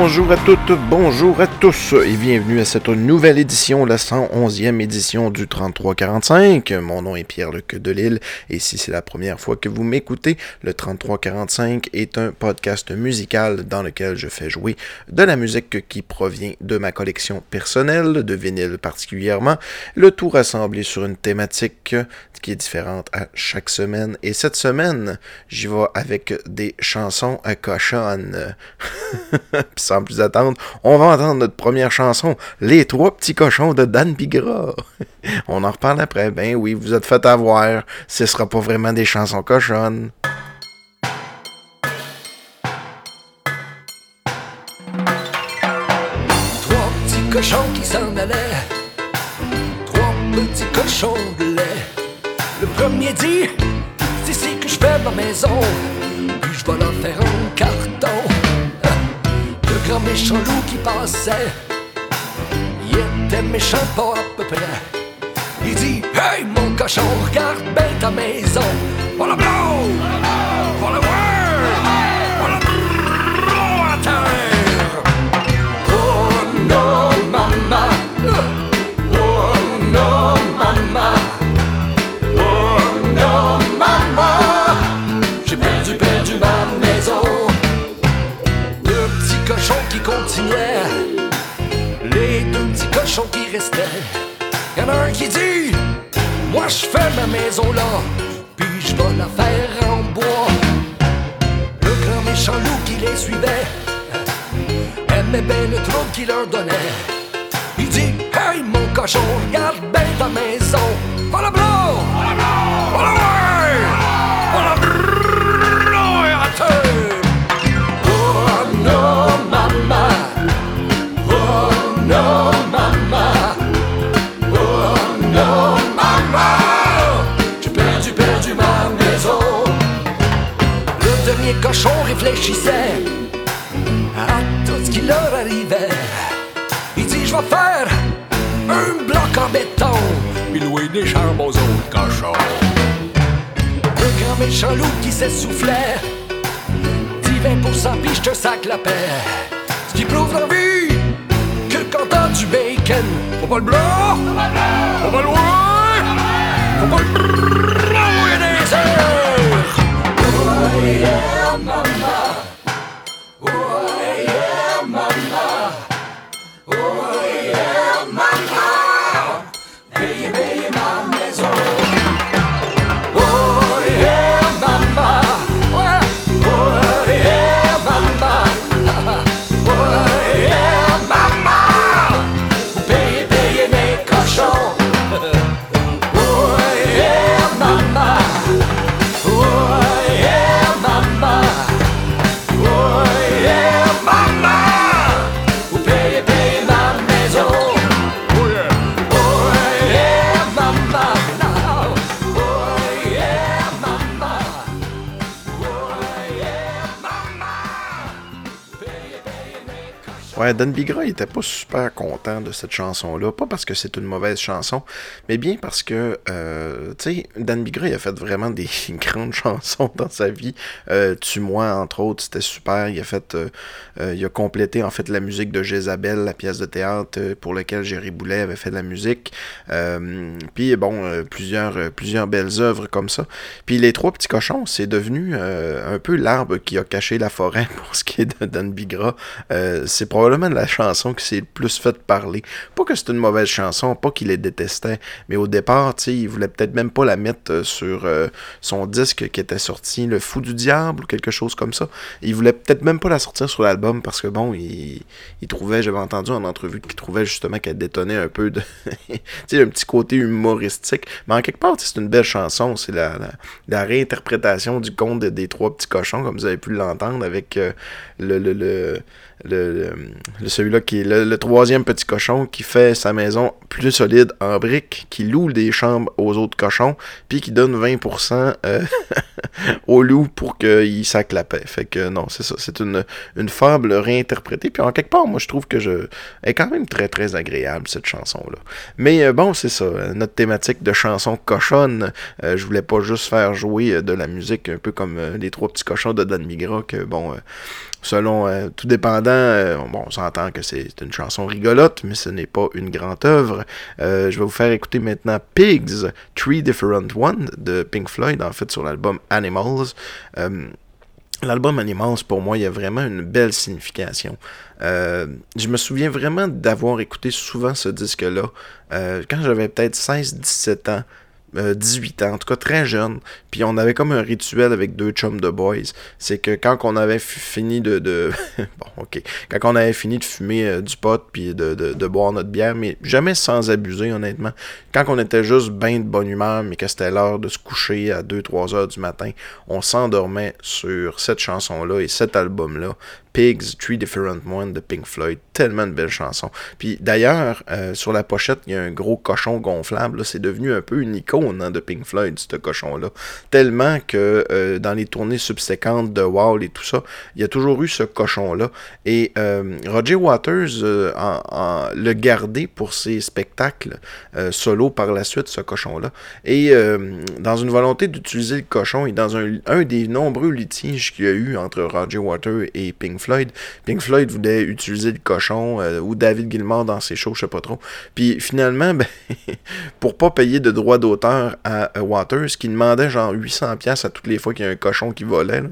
Bonjour à toutes, bonjour à tous et bienvenue à cette nouvelle édition, la 111e édition du 3345. Mon nom est Pierre-Luc Delille et si c'est la première fois que vous m'écoutez, le 3345 est un podcast musical dans lequel je fais jouer de la musique qui provient de ma collection personnelle, de vinyle particulièrement, le tout rassemblé sur une thématique qui est différente à chaque semaine. Et cette semaine, j'y vais avec des chansons à cochonnes. Plus attendre, on va entendre notre première chanson, Les trois petits cochons de Dan Bigra. on en reparle après. Ben oui, vous êtes fait avoir. Ce sera pas vraiment des chansons cochonnes. Trois petits cochons qui s'en allaient. Trois petits cochons de lait. Le premier dit C'est ici que je fais ma maison. Puis je vais leur faire un carton. Grand méchant loup qui passait. Il était méchant pas à peu près. Il dit Hey mon cochon, regarde bien ta maison. Voilà blow! Qui restaient. Y'en a un qui dit Moi je fais ma maison là, puis je vais la faire en bois. Le grand méchant loup qui les suivait aimait bien le trouble qu'il leur donnait. Il dit Hey mon cochon, regarde réfléchissait à tout ce qui leur arrivait. Il dit Je vais faire un bloc en béton, puis louer des chambres aux autres cochons. Le grand méchant loup qui s'essoufflait, dit 20% puis je te sac la paix. Ce qui prouve dans la vie que quand t'as du bacon, faut pas le blanc, faut pas le ouais, faut pas le blanc et des airs. Oh yeah, mama. Dan Bigra il était pas super content de cette chanson-là. Pas parce que c'est une mauvaise chanson, mais bien parce que, euh, tu sais, Dan Bigra il a fait vraiment des grandes chansons dans sa vie. Euh, Tue-moi, entre autres, c'était super. Il a fait, euh, euh, complété en fait la musique de Jézabel, la pièce de théâtre pour laquelle Jerry Boulet avait fait de la musique. Puis bon, plusieurs, plusieurs belles œuvres comme ça. Puis les trois petits cochons, c'est devenu un peu l'arbre qui a caché la forêt pour ce qui est de Dan Bigra. C'est probablement la chanson qui s'est le plus fait parler. Pas que c'est une mauvaise chanson, pas qu'il les détestait, mais au départ, il voulait peut-être même pas la mettre euh, sur euh, son disque qui était sorti, Le Fou du Diable ou quelque chose comme ça. Il voulait peut-être même pas la sortir sur l'album parce que bon, il, trouvait, j'avais entendu en entrevue qu'il trouvait justement qu'elle détonnait un peu de, tu sais, un petit côté humoristique. Mais en quelque part, c'est une belle chanson. C'est la, réinterprétation du conte de- des trois petits cochons, comme vous avez pu l'entendre avec euh, le, le, le, le, le- celui-là qui est le, troisième petit cochon qui fait sa maison plus solide en briques, qui loue des chambres aux autres cochons, puis qui donne 20% euh, au loup pour qu'il sac la paix. Fait que non, c'est ça. C'est une, une fable réinterprétée. Puis en quelque part, moi, je trouve que je est quand même très, très agréable, cette chanson-là. Mais euh, bon, c'est ça. Notre thématique de chanson cochonne, euh, je voulais pas juste faire jouer de la musique un peu comme les trois petits cochons de Dan Migra, que bon selon euh, tout dépendant, euh, bon, on s'entend que c'est une chanson rigolote, mais ce n'est pas une grande œuvre. Euh, je vais vous faire écouter maintenant Pigs, Three Different Ones de Pink Floyd, en fait, sur l'album Animals. L'album Animals, pour moi, il y a vraiment une belle signification. je me souviens vraiment d'avoir écouté souvent ce disque-là quand j'avais peut-être 16-17 ans. 18 ans, en tout cas très jeune. Puis on avait comme un rituel avec deux chums de boys. C'est que quand on avait fini de, bon, ok. Quand on avait fini de fumer euh, du pot puis de, de, boire notre bière, mais jamais sans abuser, honnêtement. Quand on était juste bien de bonne humeur, mais que c'était l'heure de se coucher à 2-3 heures du matin, on s'endormait sur cette chanson-là et cet album-là. Pigs, Three Different Ones de Pink Floyd. Tellement de belles chansons. Puis d'ailleurs, euh, sur la pochette, il y a un gros cochon gonflable. C'est devenu un peu une icône hein, de Pink Floyd, ce cochon-là. Tellement que euh, dans les tournées subséquentes de Wall et tout ça, il y a toujours eu ce cochon-là. Et euh, Roger Waters a, le gardé pour ses spectacles solo par la suite, ce cochon-là. Et dans une volonté d'utiliser le cochon et dans un des nombreux litiges qu'il y a eu entre Roger Waters et Pink Floyd. Pink Floyd voulait utiliser le cochon euh, ou David Gilmour dans ses shows, je sais pas trop. Puis finalement, ben, pour pas payer de droits d'auteur à Waters, qui demandait genre 800$ à toutes les fois qu'il y a un cochon qui volait,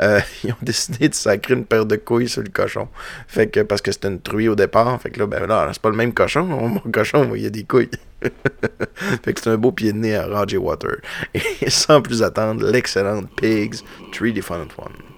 euh, ils ont décidé de sacrer une paire de couilles sur le cochon. Fait que parce que c'était une truie au départ, fait que là, ben là, c'est pas le même cochon. Mon cochon, il y a des couilles. fait que c'est un beau pied de nez à Roger Water. Et sans plus attendre, l'excellente Pigs, Three Different One.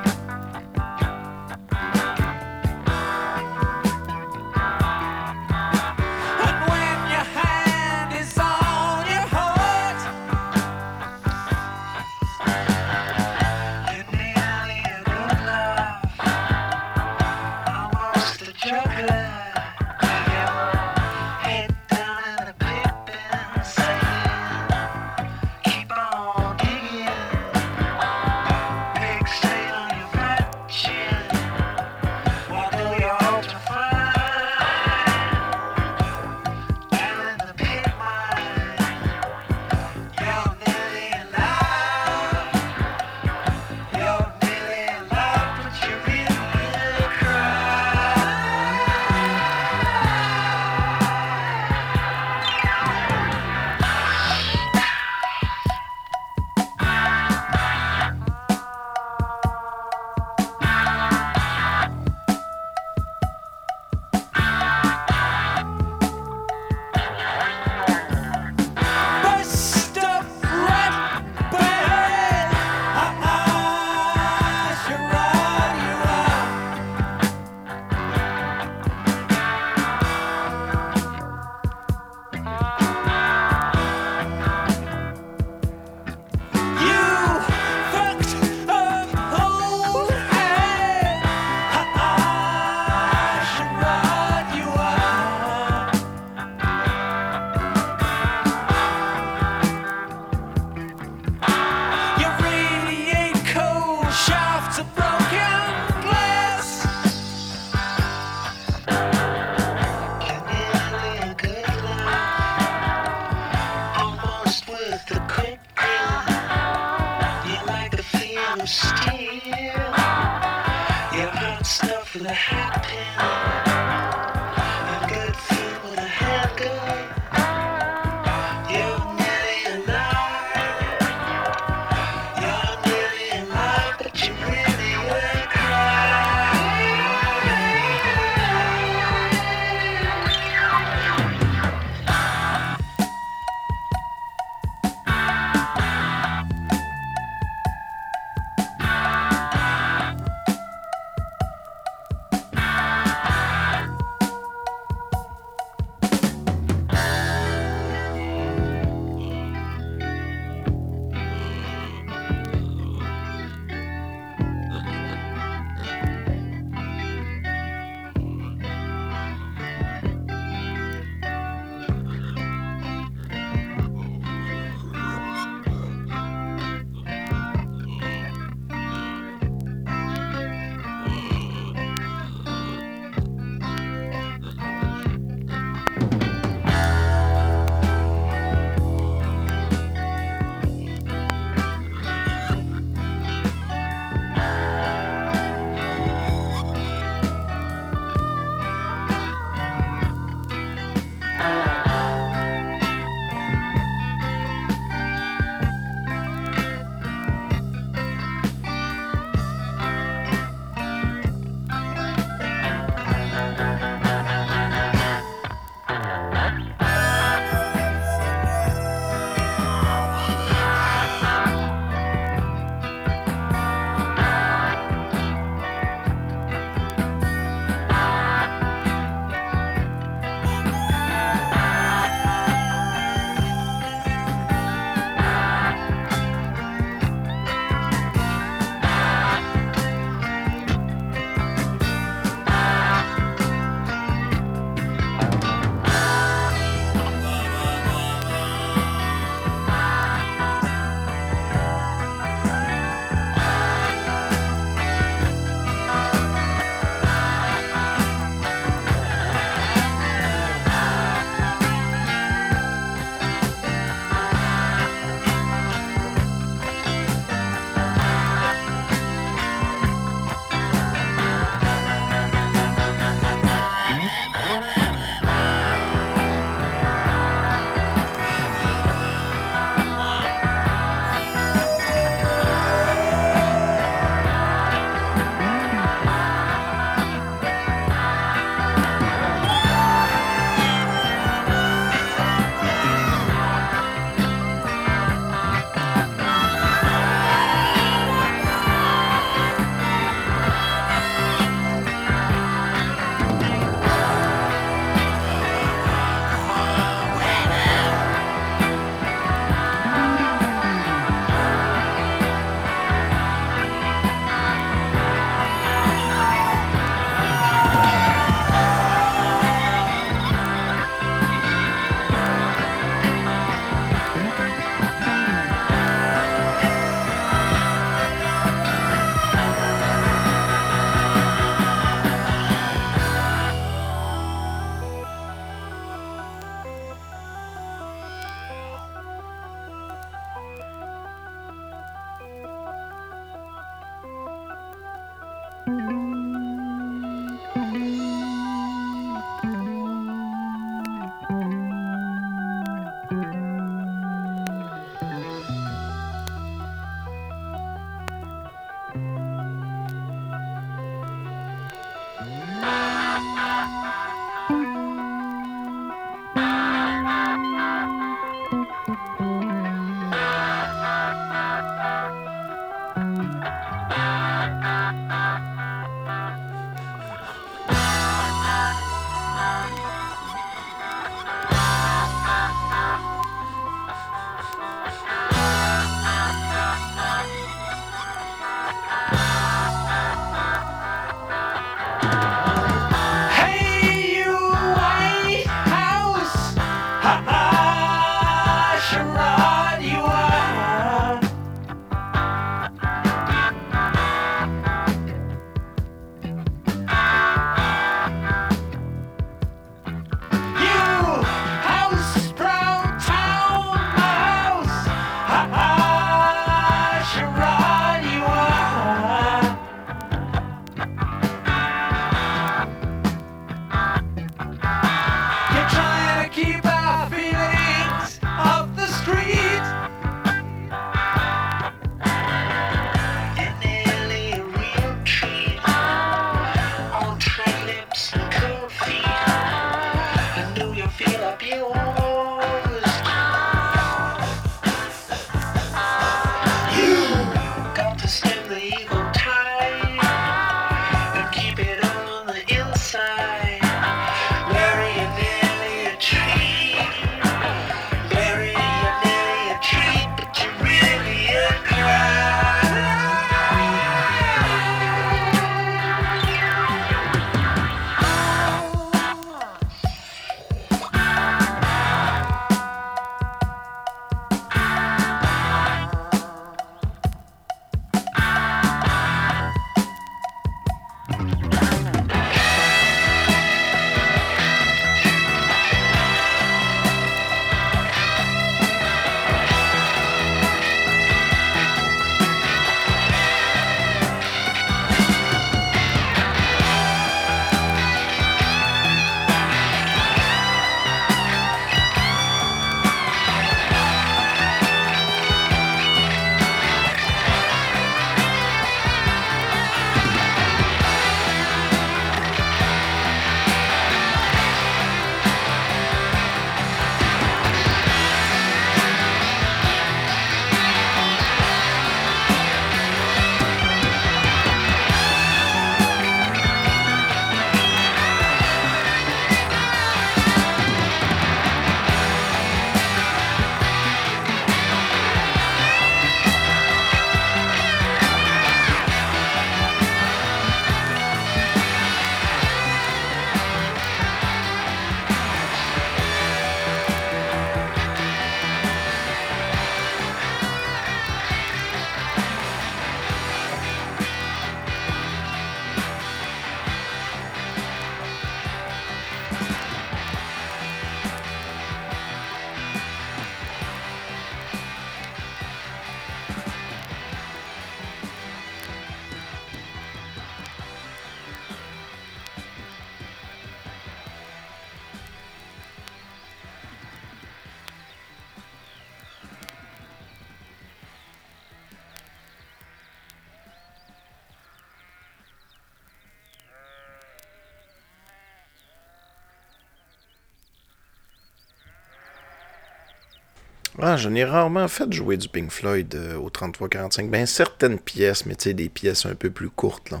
Ah, je n'ai rarement fait jouer du Pink Floyd euh, au 33-45. Ben, certaines pièces, mais tu sais, des pièces un peu plus courtes. Là.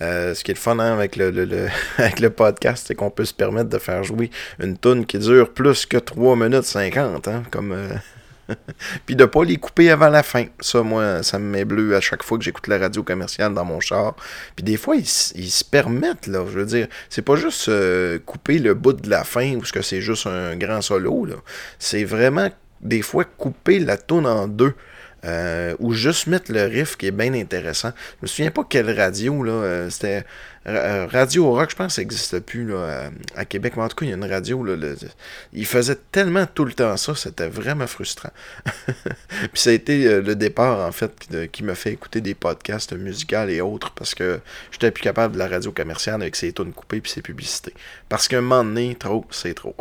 Euh, ce qui est le fun hein, avec, le, le, avec le podcast, c'est qu'on peut se permettre de faire jouer une tune qui dure plus que 3 minutes 50. Hein, comme. Euh, puis de pas les couper avant la fin. Ça, moi, ça me met bleu à chaque fois que j'écoute la radio commerciale dans mon char. Puis des fois, ils, se permettent, là. Je veux dire, c'est pas juste couper le bout de la fin ou que c'est juste un grand solo, là. C'est vraiment des fois couper la toune en deux. Euh, ou juste mettre le riff qui est bien intéressant. Je me souviens pas quelle radio, là. Euh, c'était radio Rock, je pense ça n'existe plus là, à, Québec, mais en tout cas, il y a une radio. Là, il faisait tellement tout le temps ça, c'était vraiment frustrant. Puis ça a été euh, le départ, en fait, qui, m'a fait écouter des podcasts musicaux et autres, parce que j'étais plus capable de la radio commerciale avec ses tunes coupées et ses publicités. Parce qu'un moment donné, trop, c'est trop.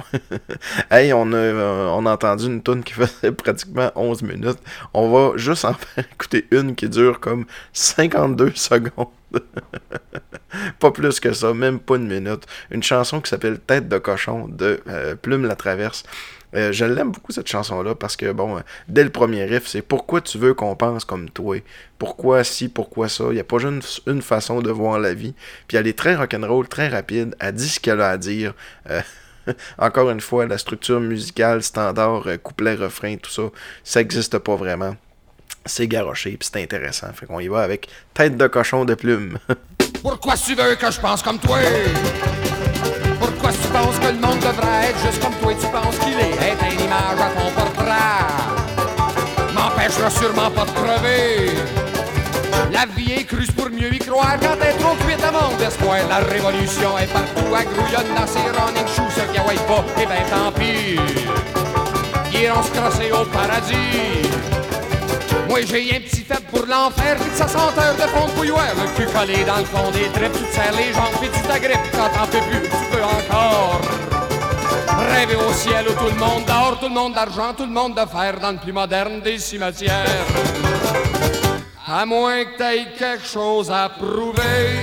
hey, on a, euh, on a entendu une tune qui faisait pratiquement 11 minutes. On va juste en faire écouter une qui dure comme 52 secondes. pas plus que ça, même pas une minute. Une chanson qui s'appelle Tête de cochon de euh, Plume la Traverse. Euh, je l'aime beaucoup cette chanson-là parce que, bon, euh, dès le premier riff, c'est pourquoi tu veux qu'on pense comme toi? Pourquoi si, pourquoi ça? Il n'y a pas juste une, façon de voir la vie. Puis elle est très rock'n'roll, très rapide. Elle dit ce qu'elle a à dire. encore une fois, la structure musicale, standard, couplet, refrain, tout ça, ça n'existe pas vraiment c'est garoché, puis c'est intéressant. Fait qu'on y va avec tête de cochon de plume. Pourquoi tu veux que je pense comme toi? Pourquoi tu penses que le monde devrait être juste comme toi? Tu penses qu'il est? Être une image à ton portrait? M'empêchera sûrement pas de crever. La vie est crue pour mieux y croire quand t'es trop cuite à mon d'espoir. La révolution est partout, à grouillonne dans ses running shoes. Ceux qui pas, eh ben tant pis. Ils iront se crosser au paradis. J'ai un petit fait pour l'enfer, puis sa senteur de fond de bouilloire. Le cul collé dans le fond des tripes, tu te serres les jambes, puis tu t'agrippes. Quand t'en peux plus, tu peux encore. Rêver au ciel où tout le monde dort, tout le monde d'argent, tout le monde de fer dans le plus moderne des cimetières. À moins que t'aies quelque chose à prouver.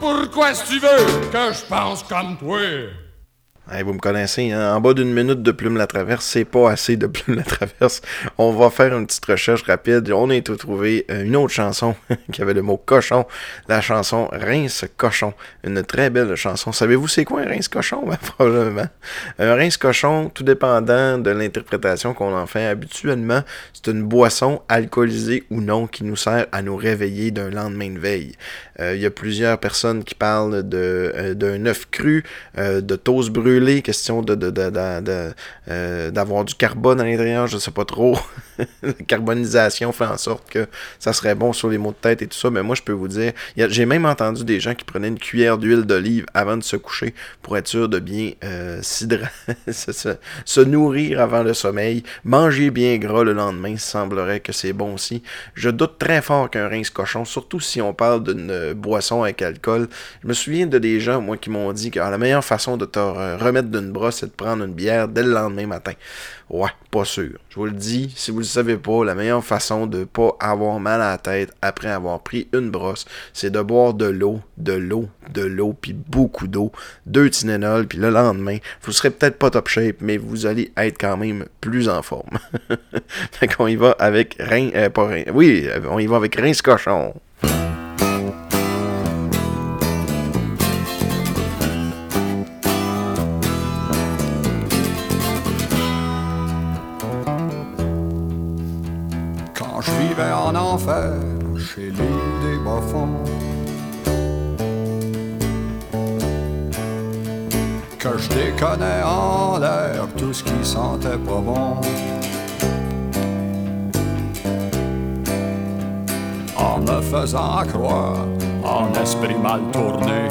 pourquoi si tu veux que je pense comme toi? Vous me connaissez, hein? en bas d'une minute de Plume la Traverse, c'est pas assez de Plume la Traverse. On va faire une petite recherche rapide. On a trouvé euh, une autre chanson qui avait le mot cochon. La chanson Rince Cochon. Une très belle chanson. Savez-vous c'est quoi un rince cochon? Ben, probablement. Un rince cochon, tout dépendant de l'interprétation qu'on en fait habituellement, c'est une boisson alcoolisée ou non qui nous sert à nous réveiller d'un lendemain de veille. Euh, il y a plusieurs personnes qui parlent euh, d'un œuf cru, de toast brûlé question de, euh, d'avoir du carbone à l'intérieur, je sais pas trop. la carbonisation fait en sorte que ça serait bon sur les maux de tête et tout ça, mais moi je peux vous dire, j'ai même entendu des gens qui prenaient une cuillère d'huile d'olive avant de se coucher pour être sûr de bien euh, se, nourrir avant le sommeil, manger bien gras le lendemain, semblerait que c'est bon aussi. Je doute très fort qu'un rince cochon, surtout si on parle d'une boisson avec alcool. Je me souviens de des gens, moi, qui m'ont dit que la meilleure façon de te remettre d'une brosse, c'est de prendre une bière dès le lendemain matin. Ouais, pas sûr. Je vous le dis, si vous le savez pas, la meilleure façon de pas avoir mal à la tête après avoir pris une brosse, c'est de boire de l'eau, de l'eau, de l'eau, puis beaucoup d'eau, deux Tylenol, puis le lendemain, vous serez peut-être pas top shape, mais vous allez être quand même plus en forme. fait qu'on y va avec Rein, euh, pas Rein, oui, on y va avec Rince Cochon. Chez l'île des bas Que je déconnais en l'air tout ce qui sentait pas bon. En me faisant croire, en esprit mal tourné,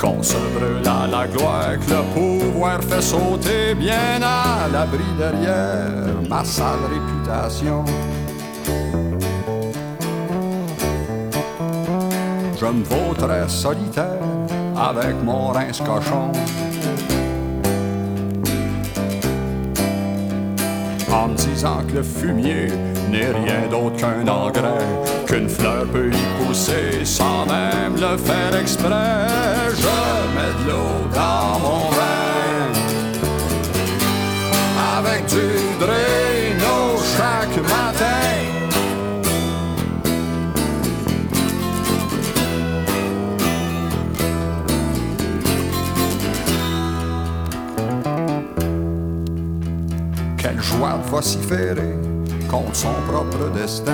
qu'on se brûle à la gloire, que le pouvoir fait sauter bien à l'abri derrière ma sale réputation. Je me vautrais solitaire avec mon rince cochon. En me disant que le fumier n'est rien d'autre qu'un engrais, qu'une fleur peut y pousser sans même le faire exprès. Je mets de l'eau dans mon vin avec du Drano chaque matin. Joie de vociférer contre son propre destin.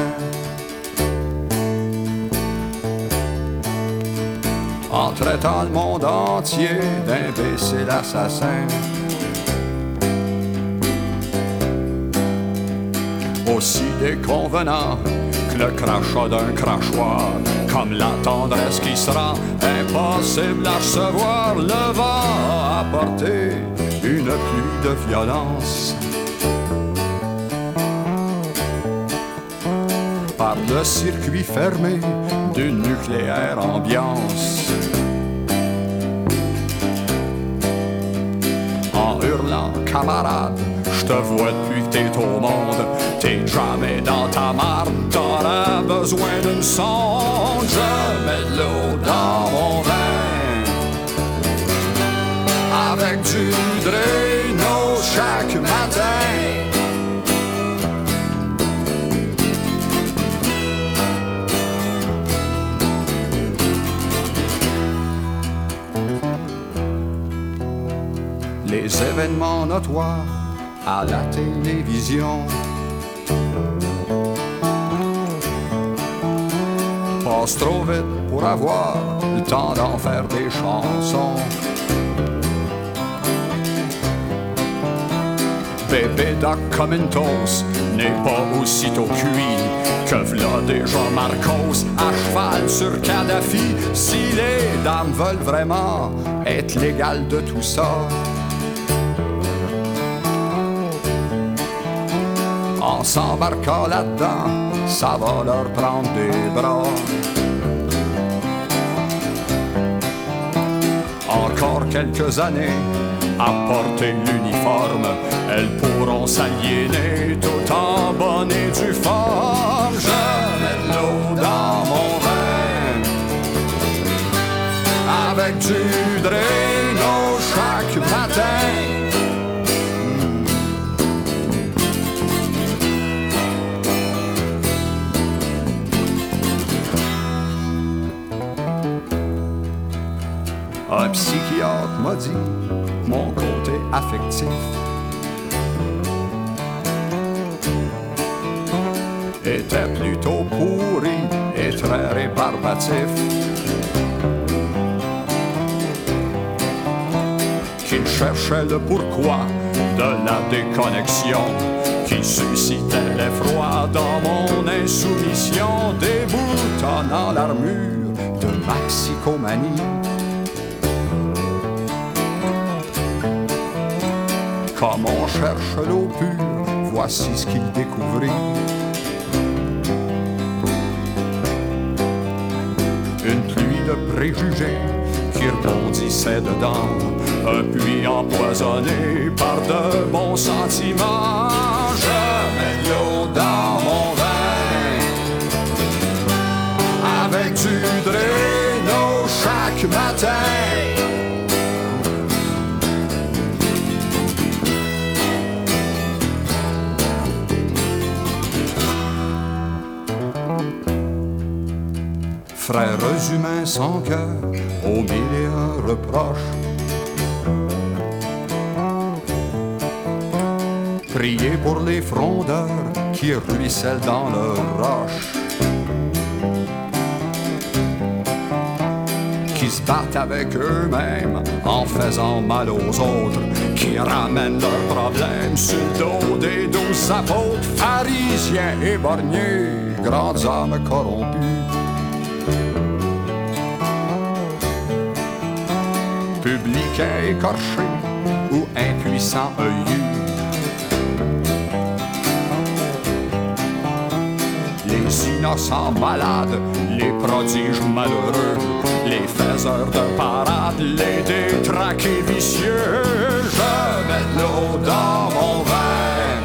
En traitant le monde entier d'imbécile assassin. Aussi déconvenant que le crachat d'un crachoir, comme la tendresse qui sera impossible à recevoir, le vent a apporté une pluie de violence le circuit fermé d'une nucléaire ambiance. En hurlant, camarade, je te vois depuis que t'es au monde. T'es jamais dans ta marde, t'auras besoin d'une sonde. Je mets de l'eau dans mon vin avec du Drano chaque matin. Événements notoires à la télévision. Passe trop vite pour avoir le temps d'en faire des chansons. Bébé Doc Commentos n'est pas aussitôt cuit que v'là déjà Marcos à cheval sur Kadhafi. Si les dames veulent vraiment être légales de tout ça, s'embarquant là-dedans, ça va leur prendre des bras. Encore quelques années à porter l'uniforme, elles pourront s'aliéner tout en bonne et due l'eau dans mon vin avec du Drano chaque matin. Mon côté affectif était plutôt pourri et très rébarbatif. Qu'il cherchait le pourquoi de la déconnexion qui suscitait l'effroi dans mon insoumission, déboutonnant l'armure de maxicomanie. Comme on cherche l'eau pure, voici ce qu'il découvrit. Une pluie de préjugés qui rebondissait dedans, un puits empoisonné par de bons sentiments. Je mets l'eau dans mon vin avec du Drano chaque matin? Frères humains sans cœur, au mille. Priez pour les frondeurs qui ruissellent dans leurs roches. Qui se battent avec eux-mêmes en faisant mal aux autres, qui ramènent leurs problèmes sur le dos des douze apôtres, pharisiens et borgnés, grandes âmes corrompues. Publicain écorché ou impuissant œillu. Les innocents malades, les prodiges malheureux, les faiseurs de parade, les détraqués vicieux, je mets l'eau dans mon vin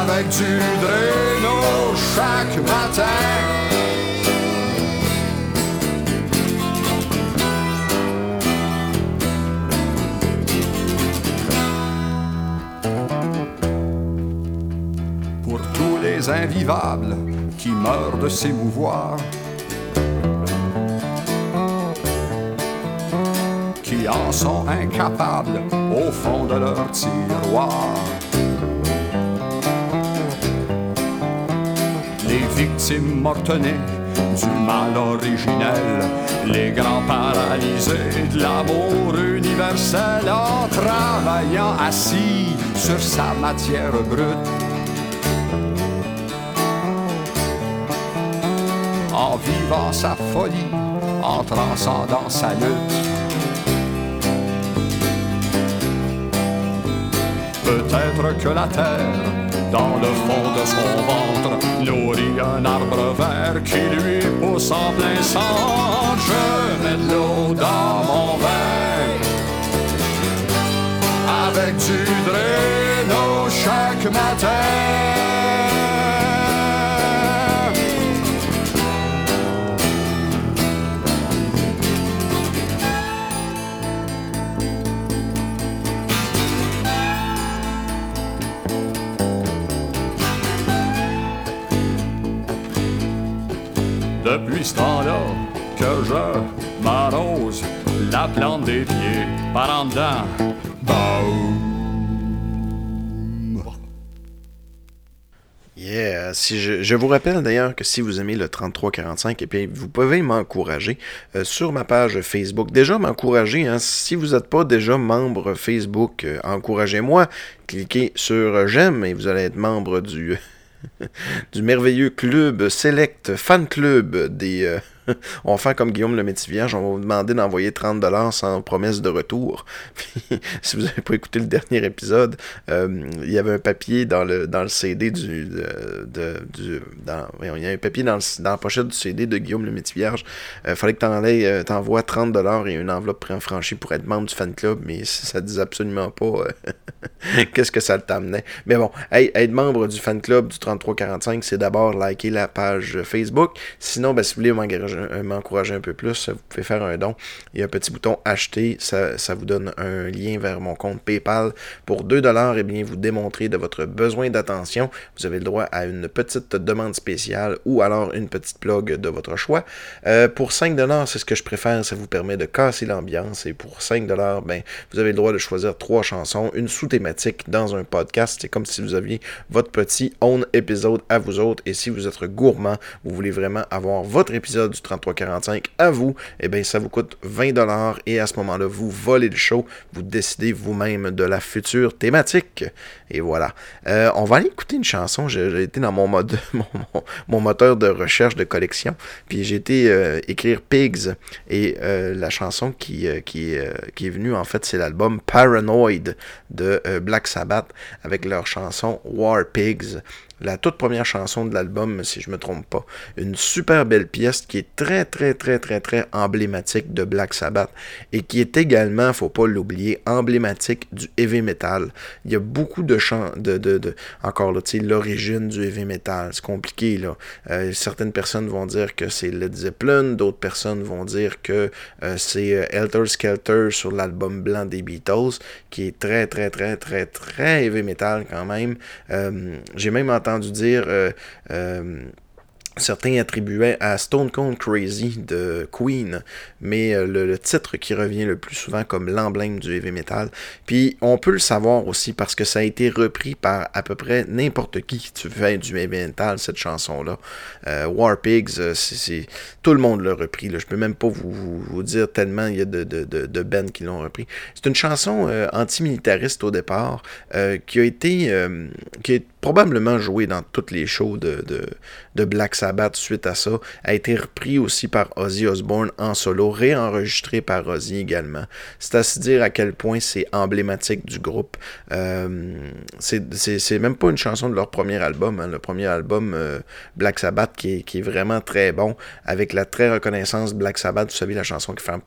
avec du Drano chaque matin. Invivables qui meurent de s'émouvoir, qui en sont incapables au fond de leur tiroir. Les victimes mortenées du mal originel, les grands paralysés de l'amour universel en travaillant assis sur sa matière brute. Vivant sa folie, en transcendant sa lutte. Peut-être que la terre, dans le fond de son ventre, nourrit un arbre vert qui lui pousse en plein sang. Je mets de l'eau dans mon vin, avec du Drano chaque matin. Ce temps-là que je m'arrose la plante des pieds par en dedans. Yeah. Si je, vous rappelle d'ailleurs que si vous aimez le 3345, et puis vous pouvez m'encourager euh, sur ma page Facebook. Déjà m'encourager, hein, si vous n'êtes pas déjà membre Facebook, euh, encouragez-moi. Cliquez sur j'aime et vous allez être membre du du merveilleux club Select Fan Club des. Euh, on va faire comme Guillaume le Métivierge, on va vous demander d'envoyer 30$ sans promesse de retour. Si vous n'avez pas écouté le dernier épisode, euh, il y avait un papier dans le, dans le CD du. de- de- du dans, il y a un papier dans, le- dans la pochette du CD de Guillaume le Métivierge. Il fallait que tu euh, t'envoies 30$ et une enveloppe préenfranchie pour être membre du fan club, mais ça disait absolument pas euh, qu'est-ce que ça t'amenait? Mais bon, être membre du fan club du 3345, c'est d'abord liker la page Facebook. Sinon, ben, si vous voulez m'encourager euh, m'encourager un peu plus, vous pouvez faire un don. Il y a un petit bouton acheter, ça, vous donne un lien vers mon compte PayPal. Pour 2$, et bien, vous démontrez de votre besoin d'attention. Vous avez le droit à une petite demande spéciale ou alors une petite plug de votre choix. Euh, pour 5$, c'est ce que je préfère, ça vous permet de casser l'ambiance. Et pour 5$, ben, vous avez le droit de choisir trois chansons, une sous-thématique dans un podcast. C'est comme si vous aviez votre petit own épisode à vous autres. Et si vous êtes gourmand, vous voulez vraiment avoir votre épisode du 3345 à vous, eh bien, ça vous coûte 20$ et à ce moment-là, vous volez le show, vous décidez vous-même de la future thématique. Et voilà. Euh, on va aller écouter une chanson. J'ai été dans mon mode, mon, moteur de recherche de collection, puis j'ai été euh, écrire Pigs et euh, la chanson qui, est venue en fait, c'est l'album Paranoid de Black Sabbath avec leur chanson War Pigs la toute première chanson de l'album, si je me trompe pas. Une super belle pièce qui est très, très, très, très, très emblématique de Black Sabbath et qui est également, faut pas l'oublier, emblématique du heavy metal. Il y a beaucoup de chants, de, de, encore là, tu sais, l'origine du heavy metal. C'est compliqué, là. Euh, certaines personnes vont dire que c'est Led Zeppelin, d'autres personnes vont dire que euh, c'est euh, Helter Skelter sur l'album blanc des Beatles, qui est très, très, très, très, très heavy metal quand même. J'ai même entendu entendu dire euh, euh, Certains attribuaient à Stone Cold Crazy de Queen, mais euh, le, titre qui revient le plus souvent comme l'emblème du heavy metal. Puis on peut le savoir aussi parce que ça a été repris par à peu près n'importe qui qui fait du heavy metal, cette chanson-là. Euh, War Pigs, c'est, tout le monde l'a repris. Là. Je peux même pas vous, dire tellement il y a de, de, qui l'ont repris. C'est une chanson antimilitariste au départ qui a été qui est probablement jouée dans toutes les shows de, Black Sabbath suite à ça, a été repris aussi par Ozzy Osbourne en solo, réenregistré par Ozzy également. C'est à se dire à quel point c'est emblématique du groupe. Euh, c'est même pas une chanson de leur premier album, hein. le premier album euh, Black Sabbath qui est, vraiment très bon, avec la très reconnaissance Black Sabbath, vous savez la chanson qui fait un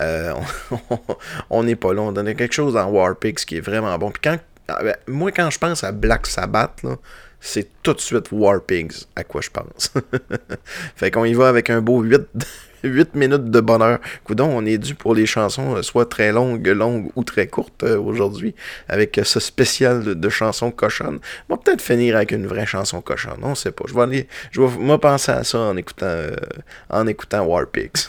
euh, on n'est pas là, on donne quelque chose dans Warpix qui est vraiment bon. Puis quand ah, ben, moi, quand je pense à Black Sabbath, c'est tout de suite War Pigs à quoi je pense. fait qu'on y va avec un beau 8, 8 minutes de bonheur. Coudon, on est dû pour les chansons euh, soit très longues, longues ou très courtes euh, aujourd'hui, avec euh, ce spécial de, chansons cochonnes. On va peut-être finir avec une vraie chanson cochonne, on sait pas. Je vais aller, je vais penser à ça en écoutant, en écoutant War Pigs.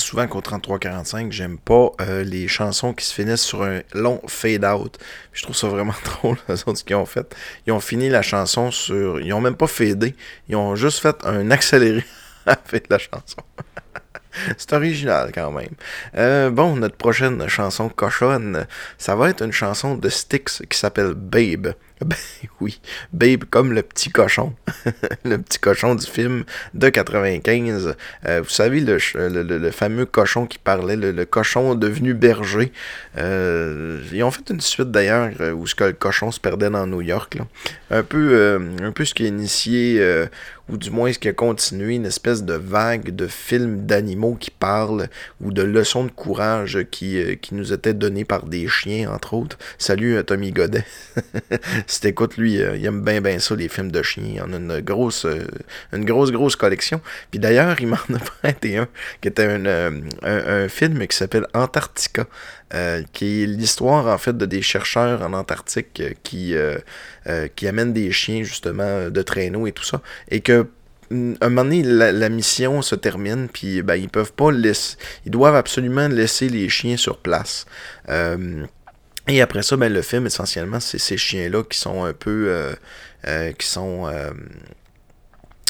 Souvent qu'au 33-45, j'aime pas euh, les chansons qui se finissent sur un long fade-out. Je trouve ça vraiment drôle, autres, ce qu'ils ont fait. Ils ont fini la chanson sur... Ils ont même pas fadé. Ils ont juste fait un accéléré la de la chanson. C'est original quand même. Euh, bon, notre prochaine chanson cochonne, ça va être une chanson de Styx qui s'appelle Babe. Ben oui, Babe comme le petit cochon. le petit cochon du film de 95. Euh, vous savez, le, le, le, fameux cochon qui parlait, le, cochon devenu berger. Euh, ils ont fait une suite d'ailleurs où ce le cochon se perdait dans New York. Un, peu, euh, un peu ce qui a initié, euh, ou du moins ce qui a continué, une espèce de vague de films d'animaux qui parlent, ou de leçons de courage qui, euh, qui nous étaient données par des chiens, entre autres. Salut Tommy Godet. si t'écoutes, lui, il aime bien bien ça, les films de chiens. Il en a une grosse, une grosse, grosse collection. Puis d'ailleurs, il m'en a prêté un, qui était un, un, un film qui s'appelle Antarctica. Euh, qui est l'histoire en fait de des chercheurs en Antarctique euh, qui, euh, qui amènent des chiens justement de traîneau et tout ça. Et que un moment donné, la, la, mission se termine, puis ben, ils peuvent pas laisser. Ils doivent absolument laisser les chiens sur place. Et après ça, ben, le film, essentiellement, c'est ces chiens-là qui sont un peu. qui sont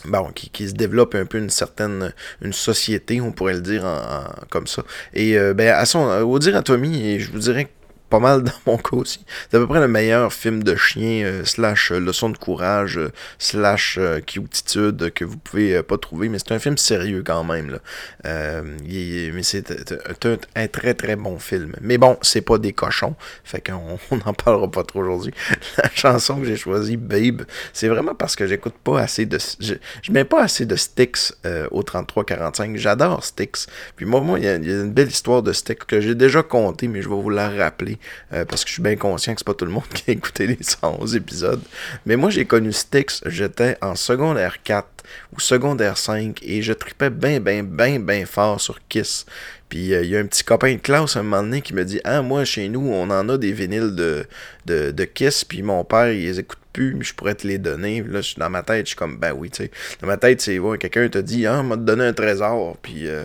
bon, qui, qui, se développe un peu une certaine une société, on pourrait le dire en, en, comme ça. Et euh, ben, à son, au dire à Tommy, je vous dirais pas mal dans mon cas aussi. C'est à peu près le meilleur film de chien euh, slash euh, leçon de courage euh, slash euh, cutitude que vous pouvez euh, pas trouver, mais c'est un film sérieux quand même. Euh, mais c'est un, très très bon film. Mais bon, c'est pas des cochons, fait qu'on on n'en parlera pas trop aujourd'hui. La chanson que j'ai choisie, Babe, c'est vraiment parce que j'écoute pas assez de... Je, je mets pas assez de Styx euh, au 33-45. J'adore Styx. Puis moi, moi, il y, a- il y a une belle histoire de Styx que j'ai déjà contée, mais je vais vous la rappeler euh, parce que je suis bien conscient que c'est pas tout le monde qui a écouté les 111 épisodes. Mais moi, j'ai connu Styx, j'étais en secondaire 4 ou secondaire 5 et je tripais bien, bien, bien, bien fort sur Kiss. Puis euh, il y a un petit copain de classe à un moment donné qui me dit Ah, moi, chez nous, on en a des vinyles de, de, de Kiss, puis mon père, il les écoute plus, mais je pourrais te les donner. Là, je dans ma tête, je suis comme Ben oui, tu sais. Dans ma tête, c'est ouais, quelqu'un t'a dit Ah, on m'a donné un trésor, puis. euh,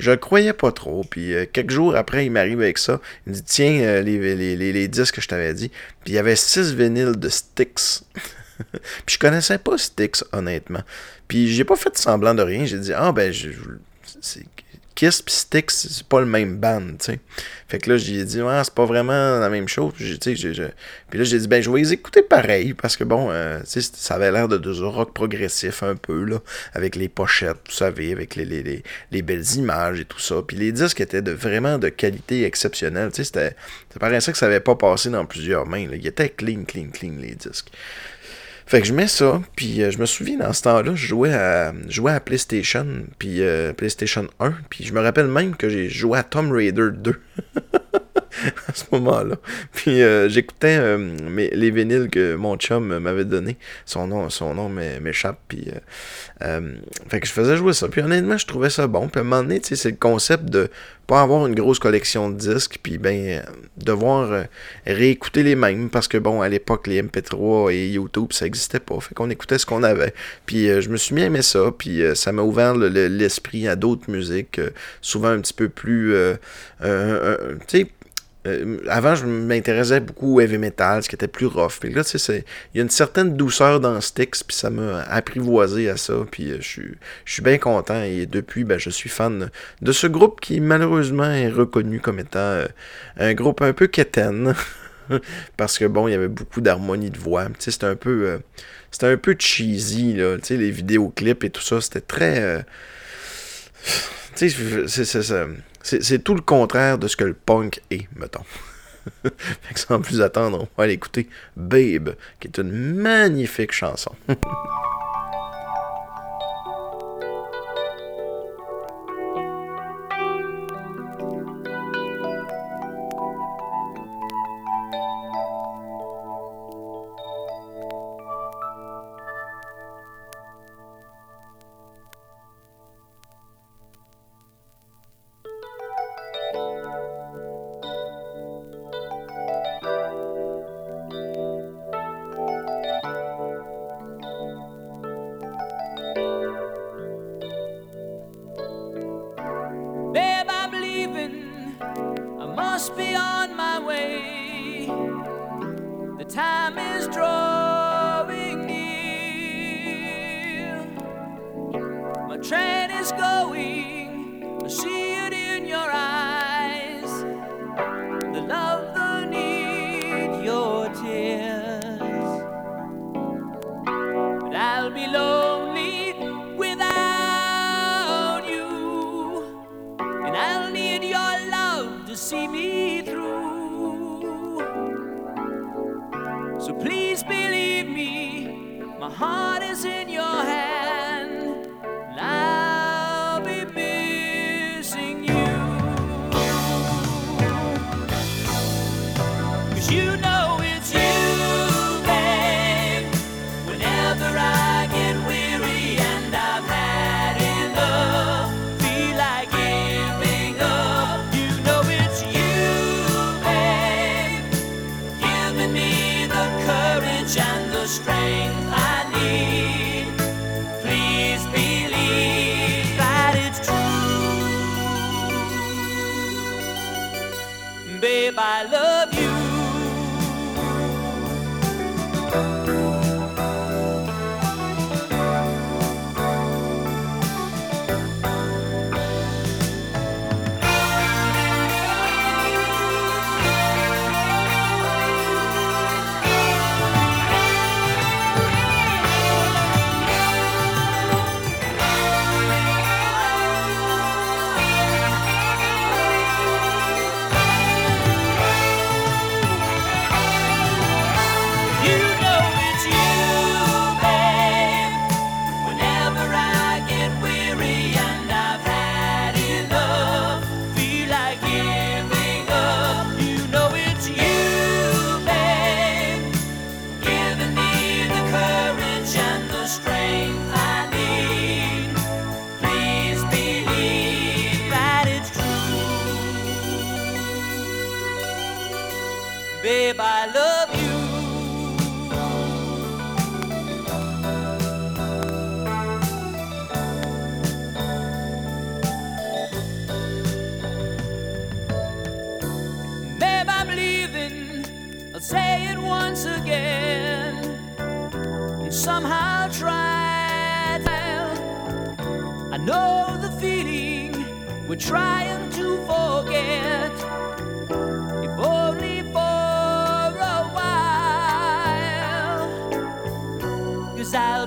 je croyais pas trop. Puis euh, quelques jours après, il m'arrive avec ça. Il me dit Tiens, euh, les, les, les, les disques que je t'avais dit. Puis il y avait six vinyles de Styx. Puis je connaissais pas Styx, honnêtement. Puis j'ai pas fait semblant de rien. J'ai dit, ah ben, je, je- c'est- Kiss pis Styx, c'est pas le même band, tu sais. Fait que là, j'ai dit, ah, c'est pas vraiment la même chose. Puis, puis là, j'ai dit, ben, je vais les écouter pareil, parce que bon, euh, ça avait l'air de du rock progressif un peu, là, avec les pochettes, vous savez, avec les, les, les, les belles images et tout ça. Puis les disques étaient de, vraiment de qualité exceptionnelle, tu sais, ça paraissait que ça avait pas passé dans plusieurs mains. Ils étaient clean, clean, clean, les disques. Fait que je mets ça, puis euh, je me souviens dans ce temps-là, je jouais à, je jouais à PlayStation, puis euh, PlayStation 1, puis je me rappelle même que j'ai joué à Tomb Raider 2 à ce moment-là. Puis euh, j'écoutais euh, les vinyles que mon chum m'avait donné. Son nom, son nom m'é- m'échappe. Puis, euh, fait que je faisais jouer ça. Puis honnêtement, je trouvais ça bon. Puis à un moment donné, c'est le concept de pas avoir une grosse collection de disques, puis ben, devoir réécouter les mêmes. Parce que bon, à l'époque, les MP3 et YouTube, ça n'existait pas. Fait qu'on écoutait ce qu'on avait. Puis je me suis à aimer ça. Puis ça m'a ouvert le- le- l'esprit à d'autres musiques, souvent un petit peu plus. tu sais, euh, avant, je m'intéressais beaucoup au heavy metal, ce qui était plus rough. Puis là, tu sais, il y a une certaine douceur dans Styx, puis ça m'a apprivoisé à ça. Puis euh, je suis, je suis bien content. Et depuis, ben, je suis fan de ce groupe qui, malheureusement, est reconnu comme étant euh, un groupe un peu quétaine. Parce que, bon, il y avait beaucoup d'harmonie de voix. C'était un peu... c'était un peu cheesy, là. Les vidéoclips et tout ça, c'était très... euh, c'est- c'est- c'est tout le contraire de ce que le punk est, mettons. fait que sans plus attendre, on va aller écouter Babe, qui est une magnifique chanson.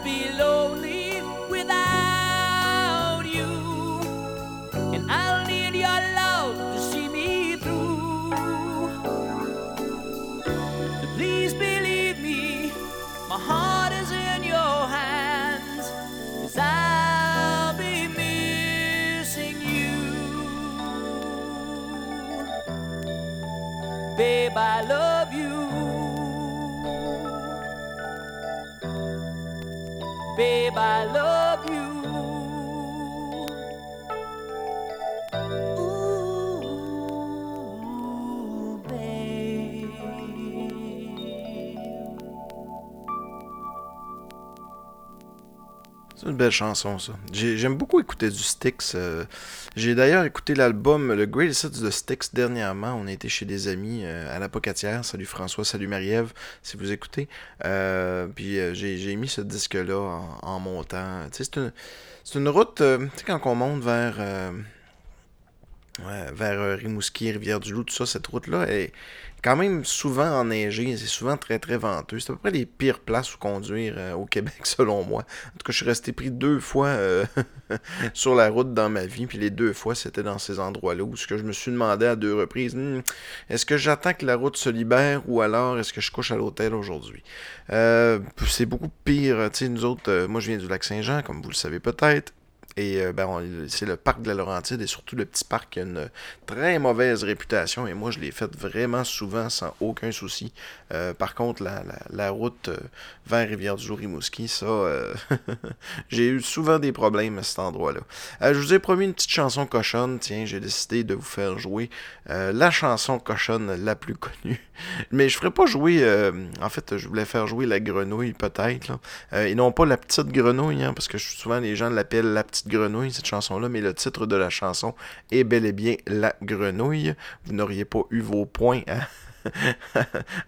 Below. I love. Chanson, ça. J'ai- J'aime beaucoup écouter du Styx. euh, J'ai d'ailleurs écouté l'album Le Greatest Hits de Styx dernièrement. On a été chez des amis euh, à la Pocatière. Salut François, salut Marie-Ève, si vous écoutez. Euh, puis j'ai mis ce disque-là en, montant. C'est une, route, quand on monte vers... vers Rimouski, Rivière-du-Loup, tout ça, cette route-là est quand même souvent enneigée, c'est souvent très très venteux. C'est à peu près les pires places où conduire euh, au Québec, selon moi. En tout cas, je suis resté pris deux fois euh, sur la route dans ma vie, puis les deux fois, c'était dans ces endroits-là où que je me suis demandé à deux reprises, Hmm, est-ce que j'attends que la route se libère ou alors est-ce que je couche à l'hôtel aujourd'hui? Euh, c'est beaucoup pire, tu sais, nous autres, euh, moi je viens du lac Saint-Jean, comme vous le savez peut-être. Et euh, ben, c'est le parc de la Laurentide et surtout le petit parc qui a une très mauvaise réputation. Et moi, je l'ai fait vraiment souvent sans aucun souci. Euh, par contre, la, route euh, vers Rivière-du-Loup-Rimouski, ça, j'ai eu souvent des problèmes à cet endroit-là. Je vous ai promis une petite chanson cochonne. Tiens, j'ai décidé de vous faire jouer la chanson cochonne la plus connue. Mais je ferai pas jouer. en fait, je voulais faire jouer la grenouille, peut-être. et non pas la petite grenouille, hein, parce que souvent les gens l'appellent la petite grenouille, cette chanson-là, mais le titre de la chanson est bel et bien La grenouille. Vous n'auriez pas eu vos points à,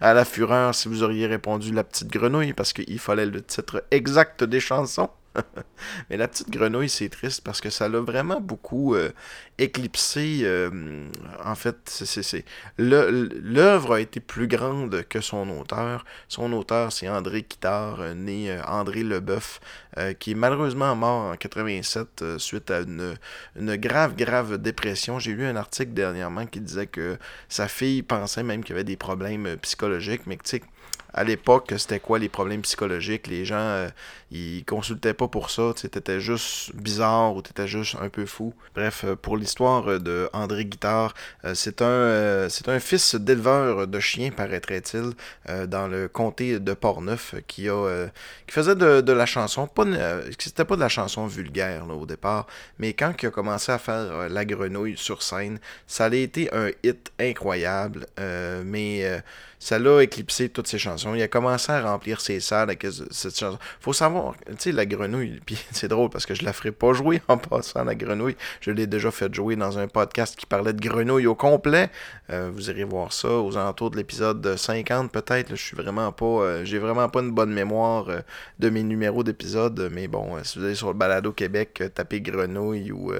à la fureur si vous auriez répondu La petite grenouille, parce qu'il fallait le titre exact des chansons. Mais la petite grenouille, c'est triste parce que ça l'a vraiment beaucoup euh, éclipsé. euh, en fait, c'est- l'œuvre a été plus grande que son auteur. Son auteur, c'est André Quittard, euh, né André Leboeuf, qui est malheureusement mort en 87 euh, suite à une, grave, grave dépression. J'ai lu un article dernièrement qui disait que sa fille pensait même qu'il y avait des problèmes psychologiques, mais que tu sais, à l'époque, c'était quoi les problèmes psychologiques? Les gens, ils consultaient pas pour ça. T'étais juste bizarre ou t'étais juste un peu fou. Bref, euh, pour l'histoire euh, de André Guittard, euh, c'est un, c'est un fils d'éleveur de chiens, paraîtrait-il, dans le comté de Portneuf, qui a, qui faisait de, de la chanson. Pas, c'était pas de la chanson vulgaire au départ, mais quand il a commencé à faire la grenouille sur scène, ça a été un hit incroyable. mais ça l'a éclipsé toutes ses chansons. Il a commencé à remplir ses salles avec cette chanson. Faut savoir, tu sais, la grenouille, puis c'est drôle parce que je la ferai pas jouer en passant la grenouille. Je l'ai déjà fait jouer dans un podcast qui parlait de grenouille au complet. Euh, vous irez voir ça aux alentours de l'épisode 50 peut-être. Je suis vraiment pas, euh, j'ai vraiment pas une bonne mémoire euh, de mes numéros d'épisodes. Mais bon, si vous allez sur le balado Québec, tapez grenouille ou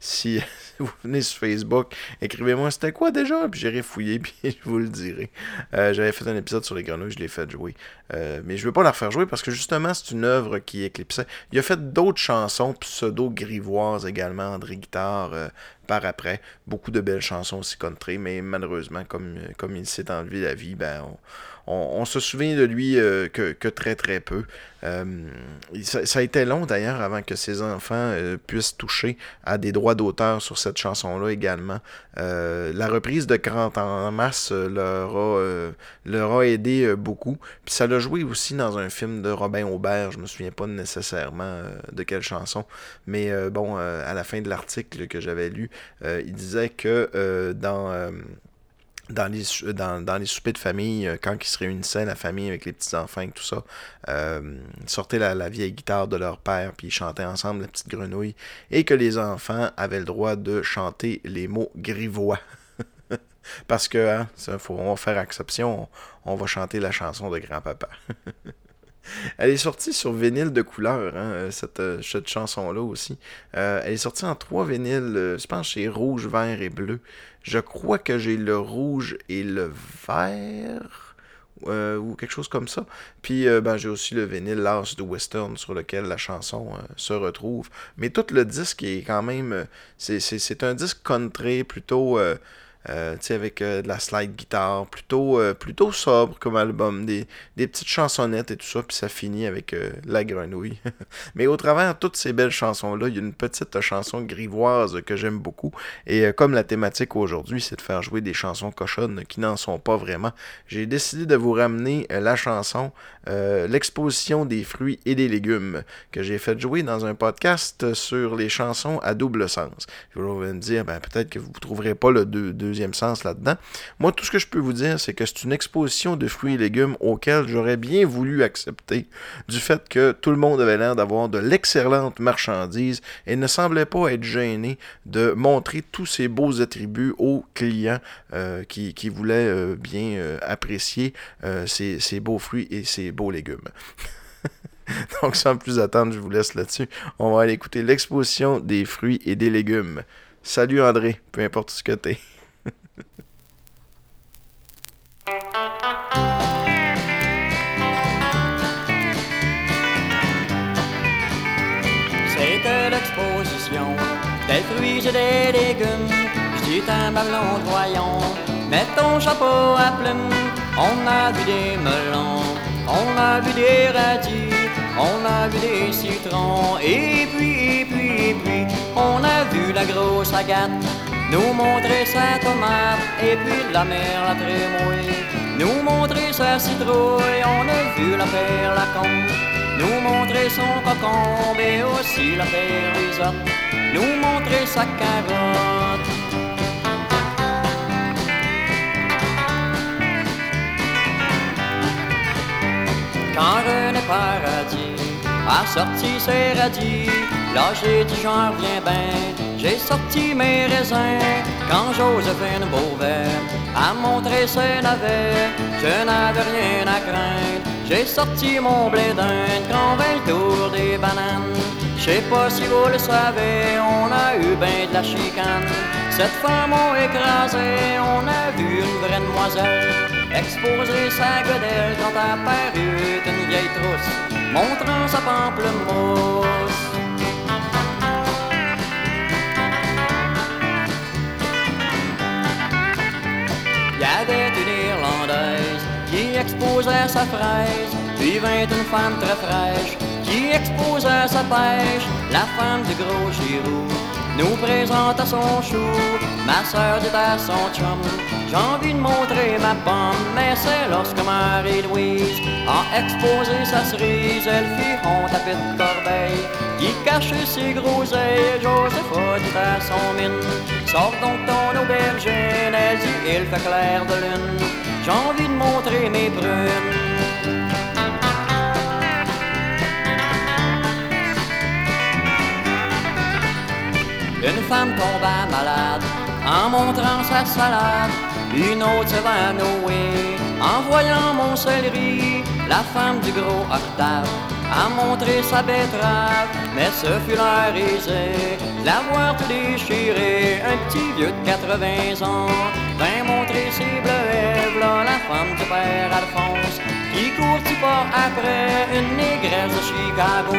si vous venez sur Facebook, écrivez-moi c'était quoi déjà, puis j'irai fouiller puis je vous le dirai. J'avais fait un épisode sur les grenouilles, je l'ai fait jouer. Mais je veux pas la refaire jouer parce que justement, c'est une œuvre qui éclipsait. Il a fait d'autres chansons pseudo-grivoises également, André Guitard, euh, par après. Beaucoup de belles chansons aussi country, mais malheureusement, comme, comme il s'est enlevé la vie, ben, on, on, se souvient de lui euh, que, très très peu. Euh, ça, a été long d'ailleurs avant que ses enfants euh, puissent toucher à des droits d'auteur sur cette chanson-là également. La reprise de Grand en masse leur, a, aidé beaucoup. Puis ça l'a joué aussi dans un film de Robin Aubert. Je me souviens pas nécessairement de quelle chanson. Mais bon, à la fin de l'article que j'avais lu, il disait que dans dans les, dans, dans les soupers de famille, euh, quand ils se réunissaient, la famille avec les petits-enfants et tout ça, euh, sortaient la, la vieille guitare de leur père, puis ils chantaient ensemble la petite grenouille, et que les enfants avaient le droit de chanter les mots grivois. Parce que, hein, ça, faut, on va faire exception, on, va chanter la chanson de grand-papa. Elle est sortie sur vinyle de couleur, hein, cette, euh, cette chanson-là aussi. Elle est sortie en trois vinyles, je pense chez rouge, vert et bleu. Je crois que j'ai le rouge et le vert. euh, ou quelque chose comme ça. Puis euh, ben, j'ai aussi le vinyle Last de Western sur lequel la chanson euh, se retrouve. Mais tout le disque est quand même. c'est un disque country plutôt. Euh, avec euh, de la slide guitare, plutôt, euh, plutôt sobre comme album, des, des petites chansonnettes et tout ça, puis ça finit avec euh, la grenouille. Mais au travers de toutes ces belles chansons-là, il y a une petite chanson grivoise que j'aime beaucoup, et comme la thématique aujourd'hui, c'est de faire jouer des chansons cochonnes qui n'en sont pas vraiment, j'ai décidé de vous ramener la chanson L'exposition des fruits et des légumes, que j'ai fait jouer dans un podcast sur les chansons à double sens. Vous allez me dire, ben, peut-être que vous ne trouverez pas le deux- deuxième sens là-dedans. Moi, tout ce que je peux vous dire, c'est que c'est une exposition de fruits et légumes auquel j'aurais bien voulu accepter du fait que tout le monde avait l'air d'avoir de l'excellente marchandise et ne semblait pas être gêné de montrer tous ces beaux attributs aux clients euh, qui, voulaient euh, bien euh, apprécier ces, ces beaux fruits et ces beaux légumes. Donc, sans plus attendre, je vous laisse là-dessus. On va aller écouter l'exposition des fruits et des légumes. Salut André, peu importe ce que t'es. C'était l'exposition des fruits et des légumes. J'dis un ballon voyons, mets ton chapeau à plumes. On a vu des melons, on a vu des radis, on a vu des citrons. Et puis, et puis, et puis, on a vu la grosse agate nous montrer sa tomate. Et puis la mer la trémouille, nous montrer sa citrouille. On a vu la perle la combe nous montrer son cocombe et aussi la risotte, nous montrer sa carotte. Quand René Paradis a sorti ses radis, là j'ai dit j'en reviens j'ai sorti mes raisins. Quand Joséphine Beauvais a montré ses navets, je n'avais rien à craindre. J'ai sorti mon blé d'Inde quand le tour des bananes. Je sais pas si vous le savez, on a eu ben de la chicane. Cette femme m'a écrasé, on a vu une vraie demoiselle exposer sa godelle quand a apparu une vieille trousse montrant sa pamplemousse. Y avait une Irlandaise qui exposait sa fraise, puis vint une femme très fraîche qui exposait sa pêche. La femme du gros Giroux nous présente à son chou, ma soeur dit à son chum. J'ai envie de montrer ma pomme, mais c'est lorsque Marie-Louise a exposé sa cerise, elle fit honte à Pete Corbeil, qui cachait ses groseilles. Joseph dit à son mine, sors donc ton aubergine, elle dit il fait clair de lune, j'ai envie de montrer mes prunes. Une femme tomba malade en montrant sa salade. Une autre va nouer en voyant mon céleri. La femme du gros Octave a montré sa betterave, mais ce fut la risée l'avoir tout déchiré. Un petit vieux de 80 ans vint montrer ses bleuets. V'là la femme du père Alphonse qui court pas après une négresse de Chicago.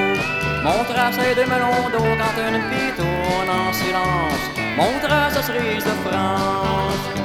Montra ses deux melons d'eau quand une fille tourne en silence. Montra sa cerise de France.